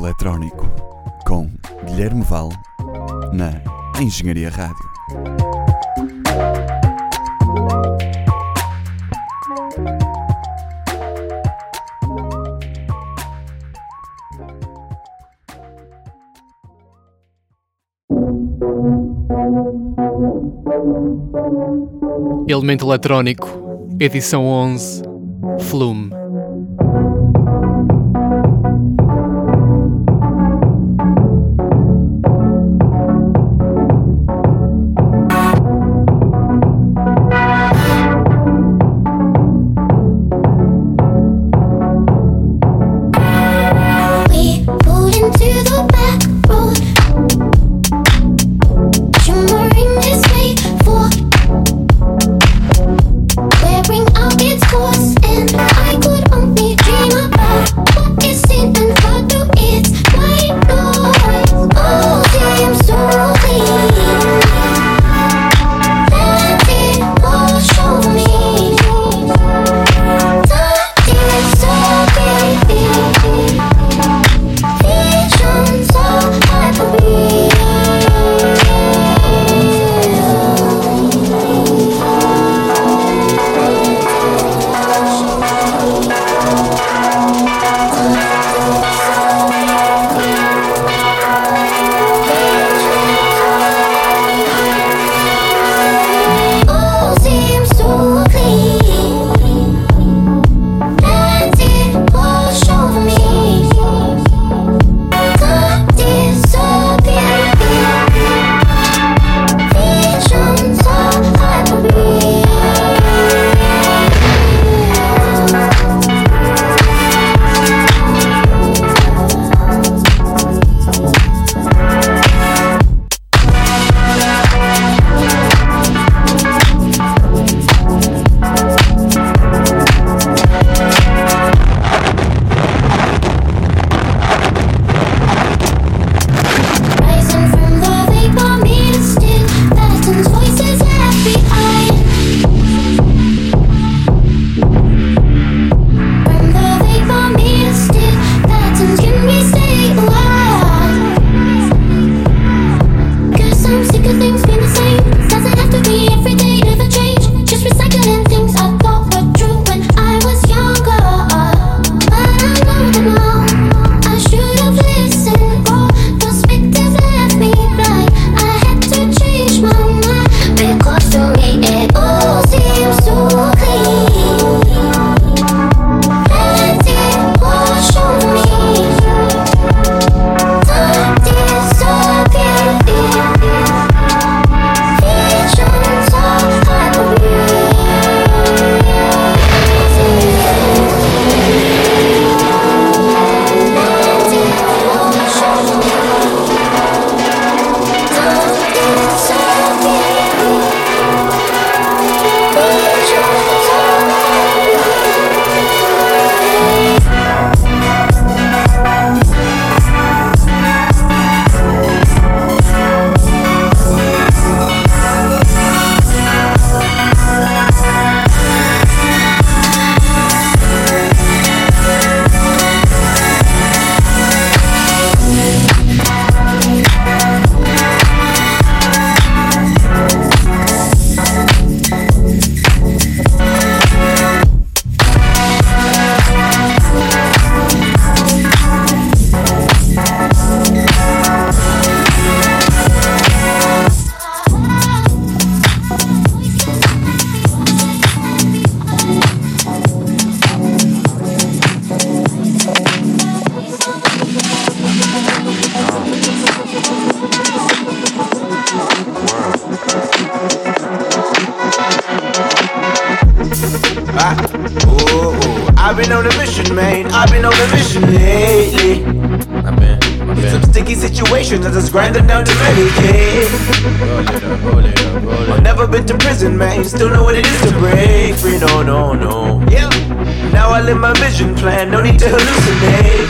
Eletrónico com Guilherme Val na Engenharia Rádio. Elemento Eletrónico, edição 11, Flume. Been on a mission, man. I've been on a mission lately. I've been, some sticky situations, I just grinding down to Medicaid. Roll it up, roll it up, roll I've never been to prison, man. You still know what it is to break free. No, no, no. Yeah. Now I live my vision plan. No need to hallucinate.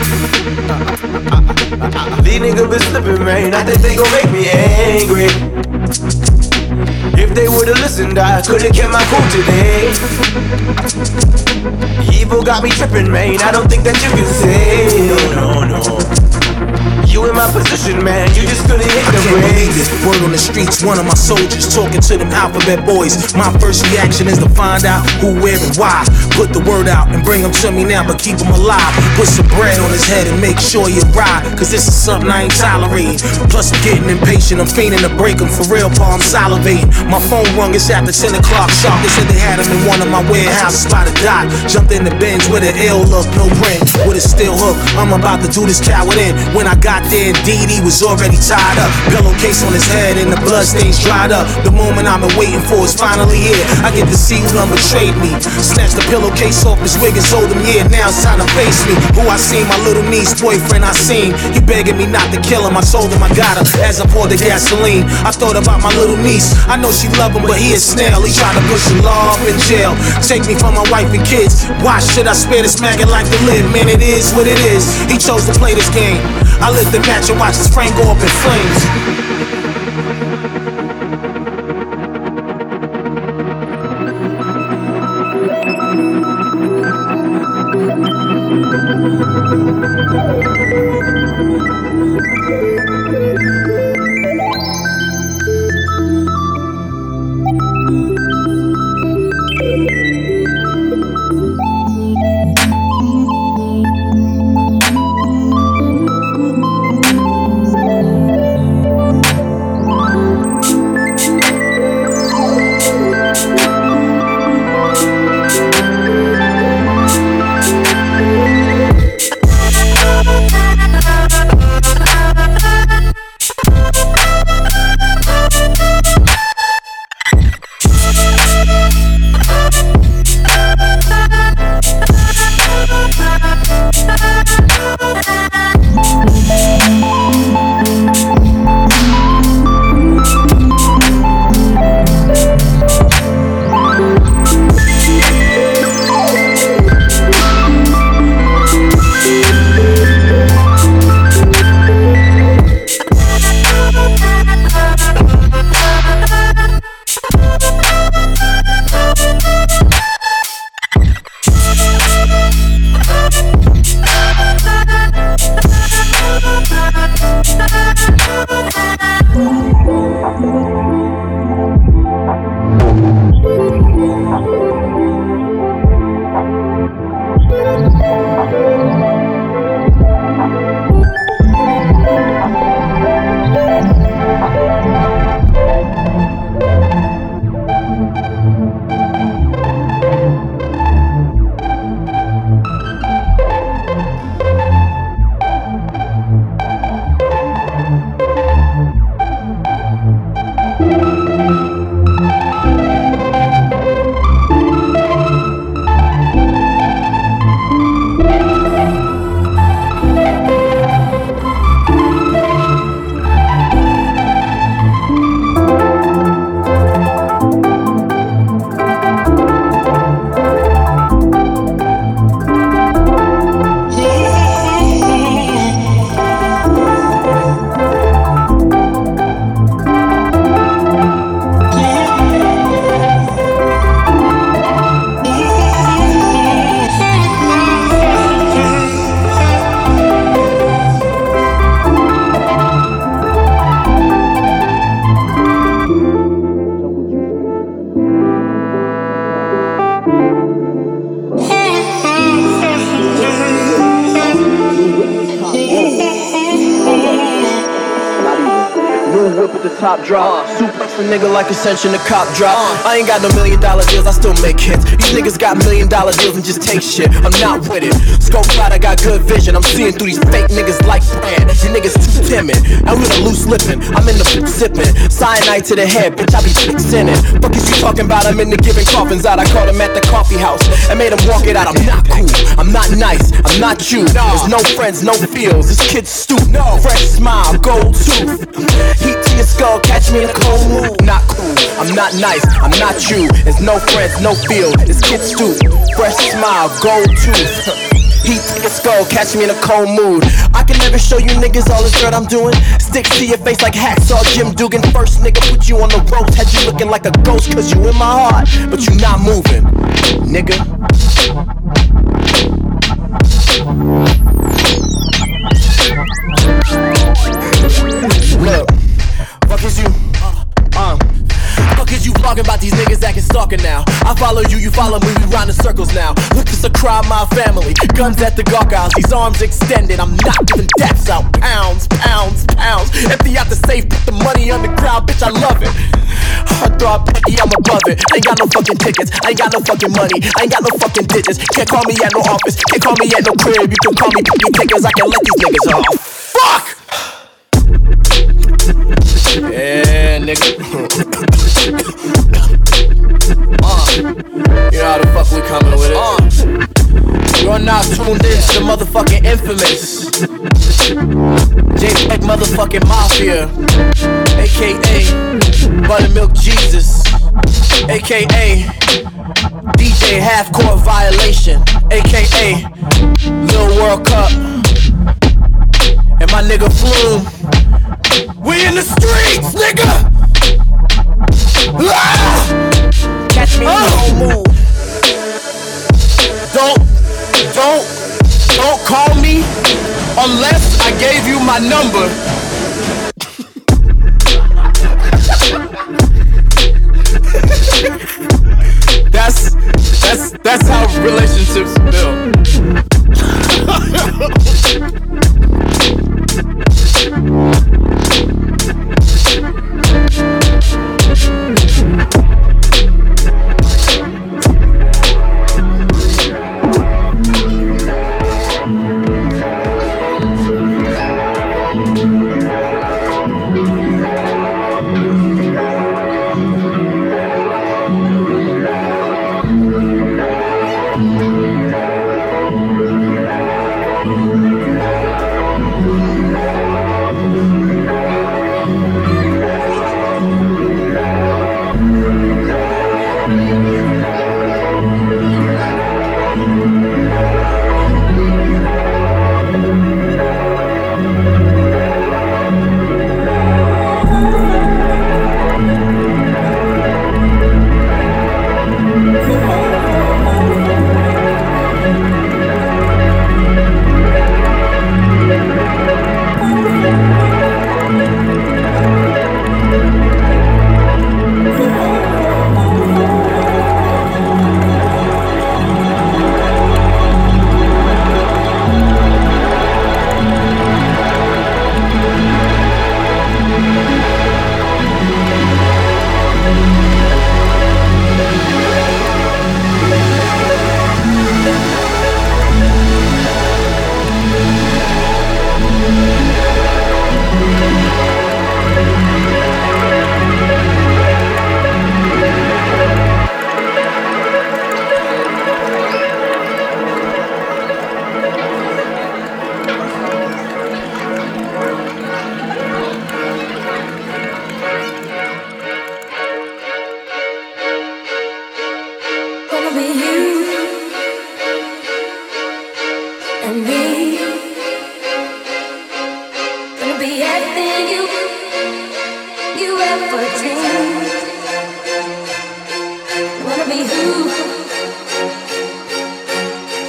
These niggas been slipping, man. I think they gon' make me angry. They would've listened, I could've kept my cool today. Evil got me tripping, man. I don't think that you can say. No, no, no. Explosion, man. You just couldn't hit I the can't believe it. Word on the streets, one of my soldiers talking to them alphabet boys. My first reaction is to find out who, where, and why. Put the word out and bring them to me now, but keep them alive. Put some bread on his head and make sure you ride. Cause this is something I ain't tolerating. Plus, I'm getting impatient. I'm fiending to break him for real, Paul. I'm salivating. My phone rung, it's after 10 o'clock sharp. They said they had him in one of my warehouses by the dock. Jumped in the Benz with an ill look, no ring, with a steel hook. I'm about to do this coward in. When I got there, DD was already tied up. Pillowcase on his head and the bloodstains dried up. The moment I've been waiting for is finally here. I get to see who done betrayed me. Snatch the pillowcase off his wig and told him, yeah, now it's time to face me. Who I seen, my little niece, boyfriend I seen. He begging me not to kill him. I told him I got her as I poured the gasoline. I thought about my little niece. I know she love him, but he a snail. He tried to push the law up in jail. Take me from my wife and kids. Why should I spare this maggot like to live? Man, it is what it is. He chose to play this game. I lit the match and watched his frame go up in flames. Whip with the top drop. Suplex a nigga like Ascension, the cop drop. I ain't got no million dollar deals, I still make hits. These niggas got million dollar deals and just take shit. I'm not with it. Scope out, I got good vision. I'm seeing through these fake niggas like brand. You niggas too timid. I'm with a loose lippin'. I'm in the flip sippin'. Cyanide to the head, bitch, I be it. Fuck is you talking about? I'm in the giving coffins out. I caught him at the coffee house and made him walk it out. I'm not cool. I'm not nice. I'm not you. There's no friends, no feels. This kid's stupid. Fresh smile, gold tooth. Heat to your skull, catch me in a cold mood. Not cool. I'm not nice. I'm not you. There's no friends, no feels. This kid's stupid. Fresh smile, gold tooth. Heat to your skull, catch me in a cold mood. I can never show you niggas all this dirt I'm doing. Stick to your face like hacksaw Jim Duggan. First nigga put you on the ropes, had you looking like a ghost, cause you in my heart, but you not moving, nigga fuck is you? Um. Fuck is you vlogging about these niggas acting stalker now? I follow you, you follow me, we round in circles now. This a crime, my family. Guns at the gawk house, these arms extended. I'm not giving deaths out. Pounds, pounds, pounds. Empty out the safe, put the money on the ground, bitch, I love it. Heartthrob, penny, I'm above it. Ain't got no fucking tickets, ain't got no fucking money, ain't got no fucking digits. Can't call me at no office, can't call me at no crib. You can call me, me tickets, I can let these niggas off. Fuck! Yeah, nigga. uh, you know how the fuck we coming with it. Uh, you're now tuned in to the motherfucking infamous. JPEG motherfucking Mafia, aka Buttermilk Jesus, aka DJ Half Court Violation, aka Lil World Cup, and my nigga Flume. We in the streets, nigga! Ah! Catch me the whole mood. Don't, don't, don't call me unless I gave you my number. that's that's that's how relationships build.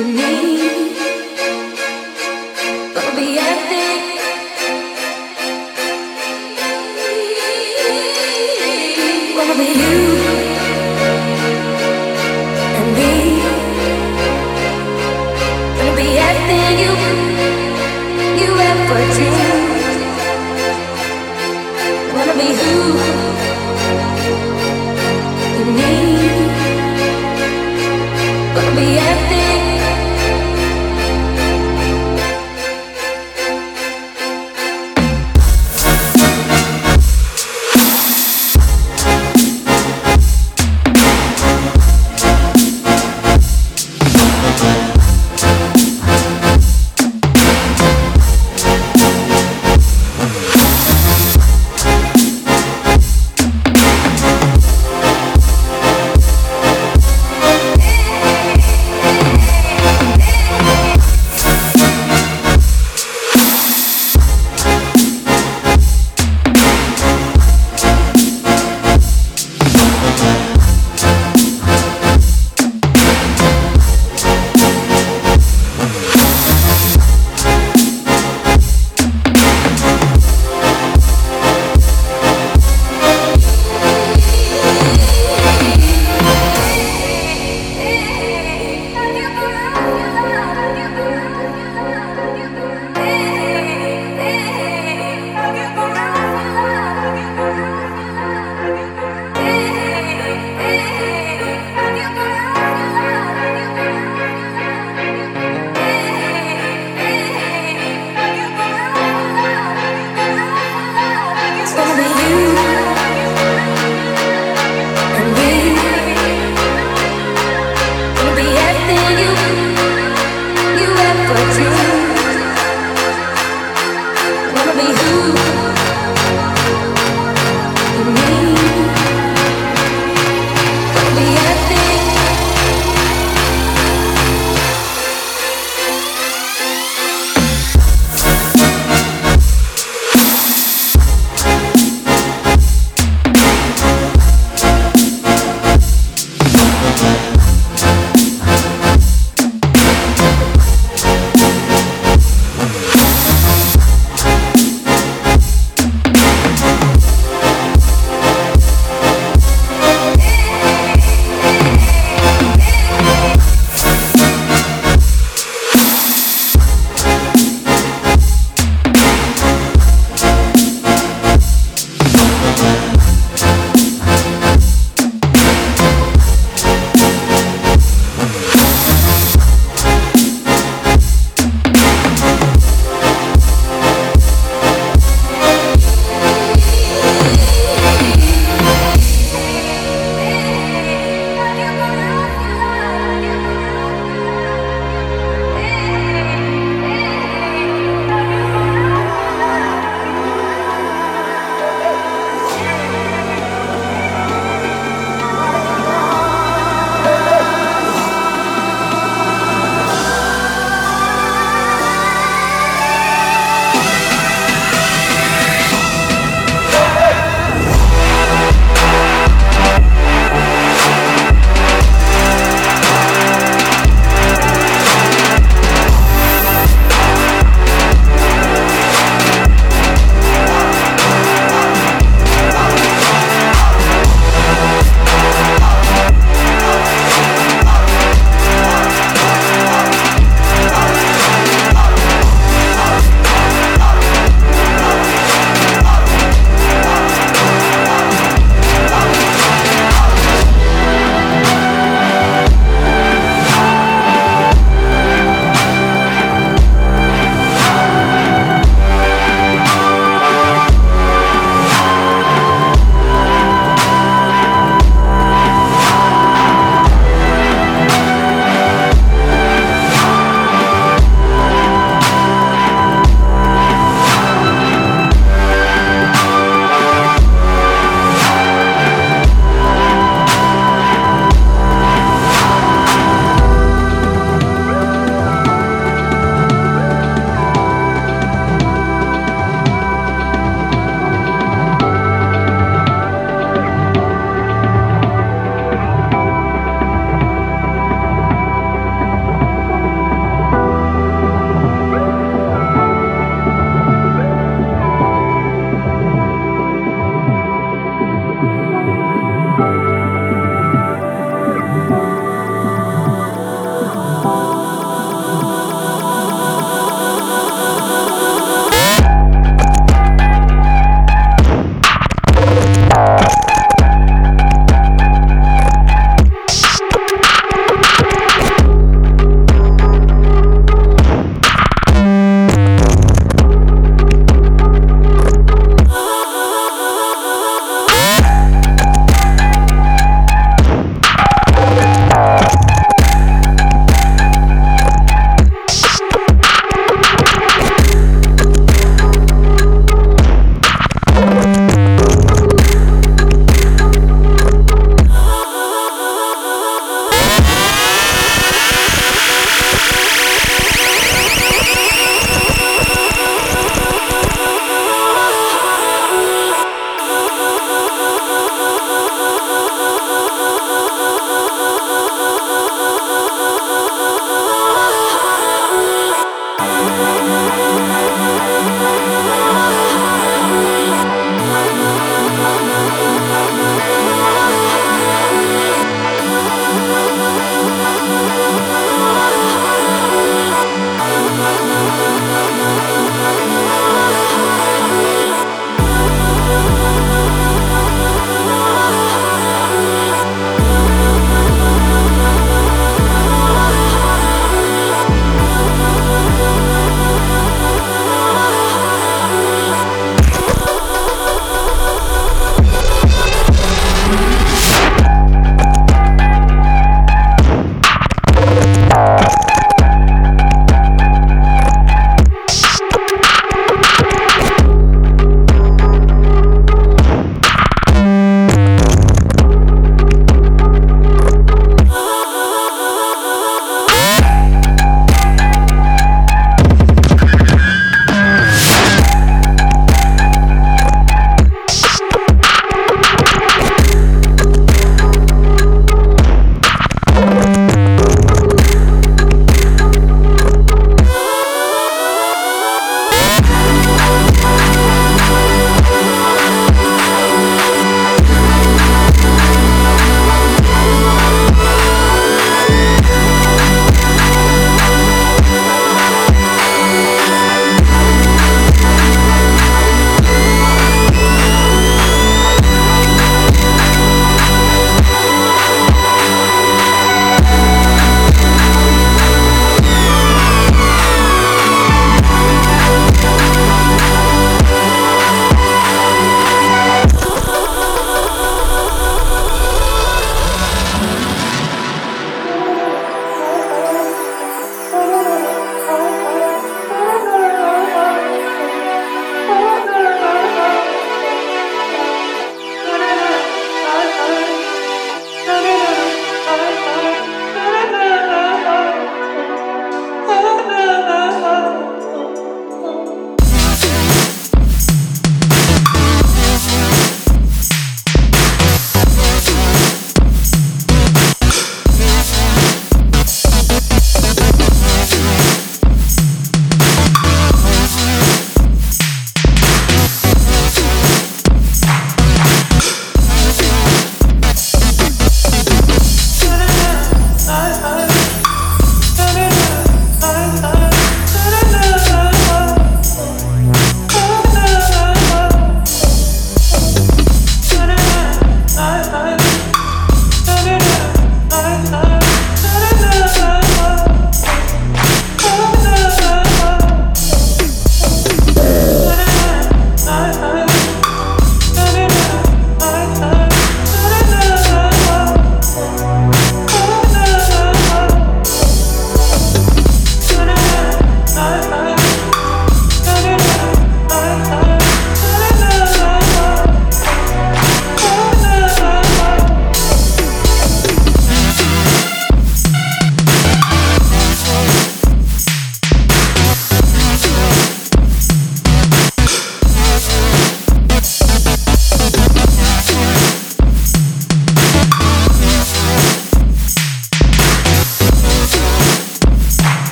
You need.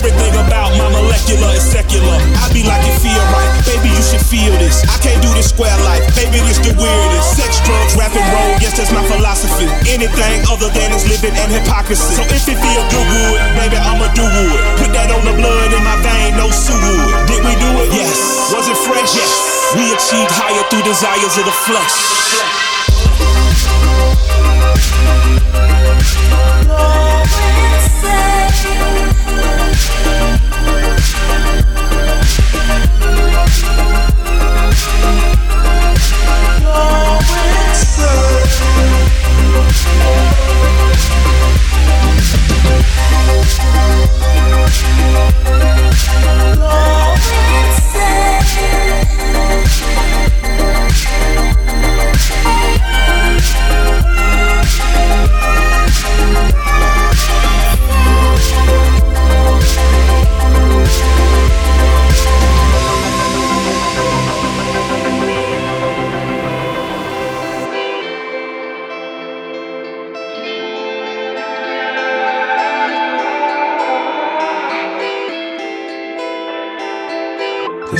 Everything about my molecular is secular. I be like it feel right. Baby, you should feel this. I can't do this square life. Baby, this the weirdest. Sex, drugs, rap, and roll. Yes, that's my philosophy. Anything other than is living and hypocrisy. So if it feel good wood, baby, I'ma do wood. Put that on the blood in my vein, no wood. Did we do it? Yes. Was it fresh? Yes. We achieved higher through desires of the flesh.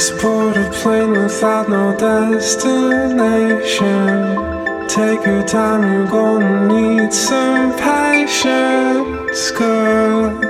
Board a plane without no destination. Take your time, you're gonna need some patience, girl.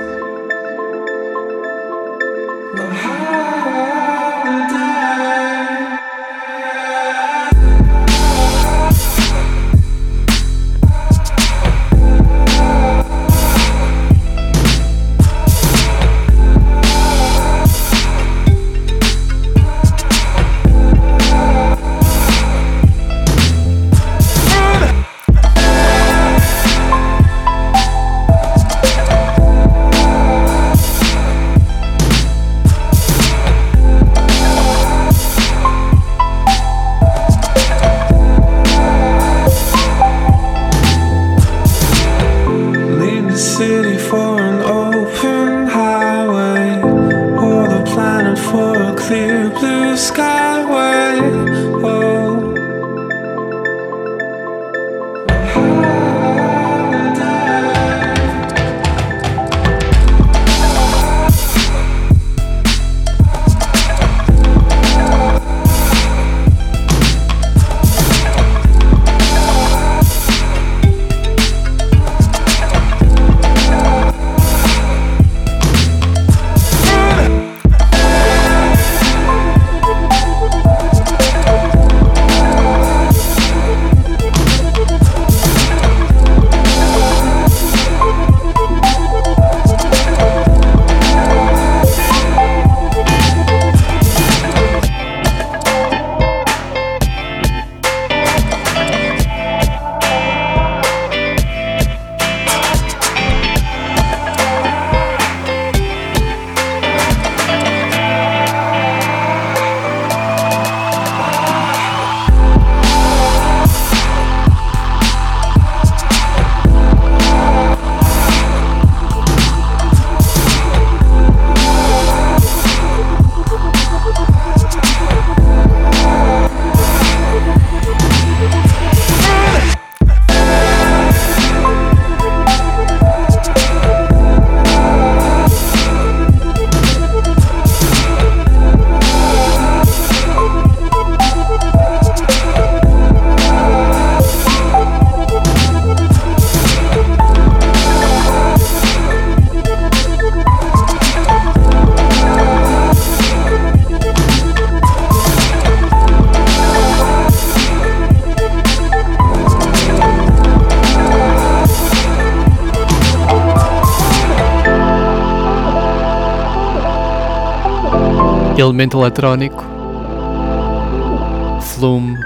Blue skyway. Oh. Elemento eletrónico. Flume.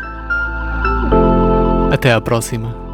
Até à próxima.